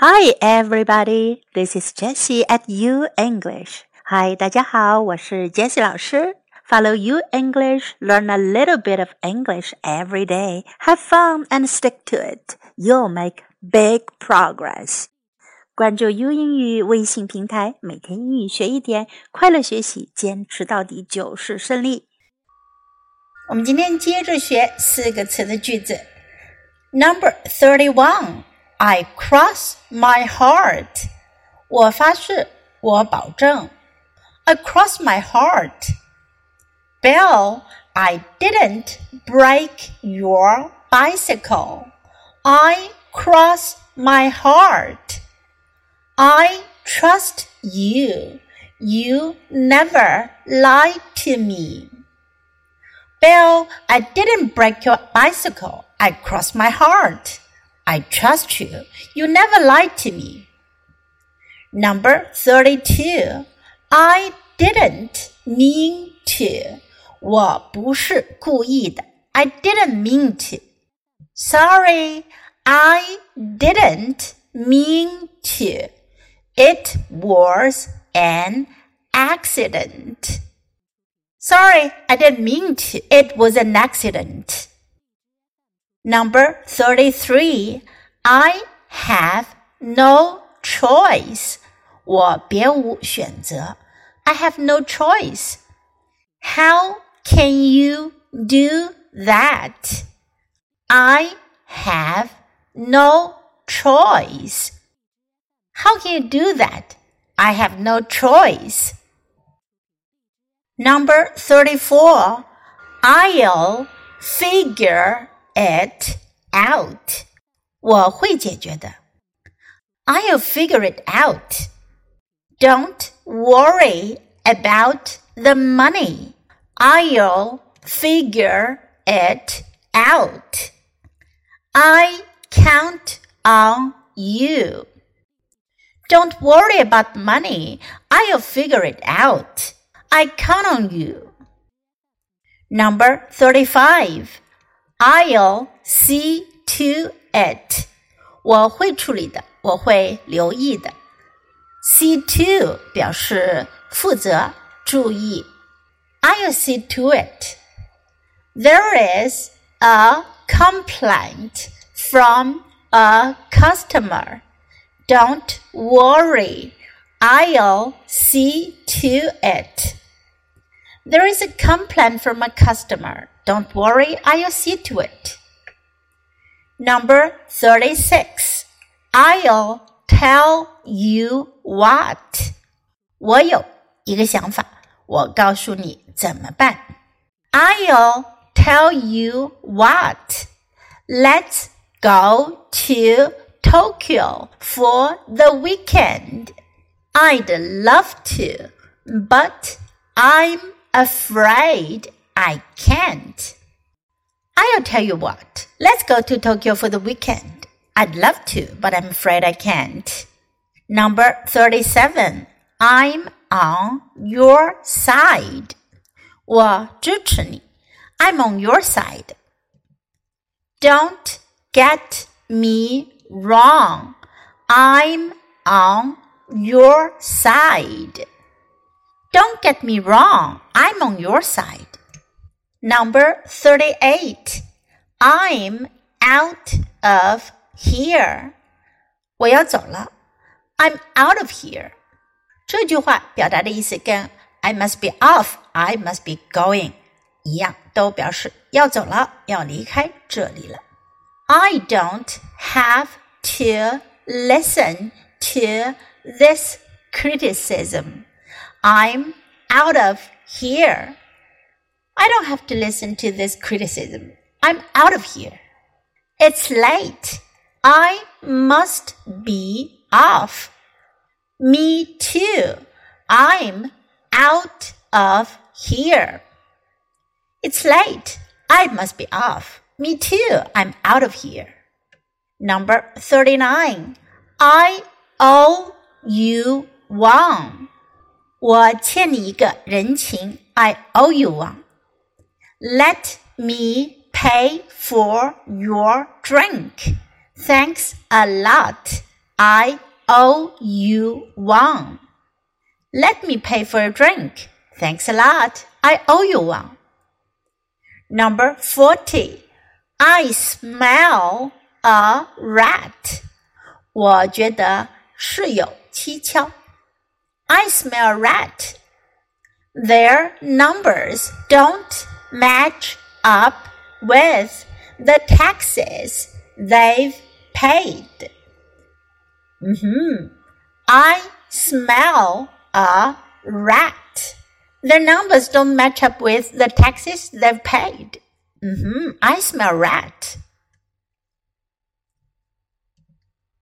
Hi, everybody. This is Jessie at U English. Hi, 大家好，我是 Jessie 老师。Follow U English, learn a little bit of English every day. Have fun and stick to it. You'll make big progress. 关注 U 英语微信平台，每天英语学一点，快乐学习，坚持到底就是胜利。我们今天接着学四个词的句子。Number thirty-one. I cross my heart. 我发誓，我保证。I cross my heart. Bill, I didn't break your bicycle. I cross my heart. I trust you. You never lied to me. Bill, I didn't break your bicycle. I cross my heart. I trust you. You never lied to me. Number 32. I didn't mean to. 我不是故意的。I didn't mean to. Sorry, I didn't mean to. It was an accident. Sorry, I didn't mean to. It was an accident. Number 33. I have no choice. 我别无选择。I have no choice. How can you do that? I have no choice. How can you do that? I have no choice. Number 34. I'll figure it out. 我会解决的。I'll figure it out. Don't worry about the money. I'll figure it out. I count on you. Don't worry about money. I'll figure it out. I count on you. Number 35. I'll see to it. 我会处理的，我会留意的。See to 表示负责、注意。I'll see to it. There is a complaint from a customer. Don't worry. I'll see to it. There is a complaint from a customer. Don't worry, I'll see to it. Number 36. I'll tell you what. 我有一个想法，我告诉你怎么办。I'll tell you what. Let's go to Tokyo for the weekend. I'd love to, but I'm afraid I can't. I'll tell you what. Let's go to Tokyo for the weekend. I'd love to, but I'm afraid I can't. Number 37. I'm on your side. 我支持你. I'm on your side. Don't get me wrong. I'm on your side. Don't get me wrong. I'm on your side. Number 38. I'm out of here. 我要走了. I'm out of here. 这句话表达的意思跟 I must be off, I must be going 一样，都表示要走了，要离开这里了。I don't have to listen to this criticism. I'm out of here. I don't have to listen to this criticism. I'm out of here. It's late. I must be off. Me too. I'm out of here. It's late. I must be off. Me too. I'm out of here. Number 39. I owe you one. 我欠你一个人情，I owe you one. Let me pay for your drink. Thanks a lot. I owe you one. Let me pay for a drink. Thanks a lot. I owe you one. Number 40. I smell a rat. 我觉得是有蹊跷。I smell a rat. Their numbers don't match up with the taxes they've paid. Mm-hmm. I smell a rat. Their numbers don't match up with the taxes they've paid. Mm-hmm. I smell rat.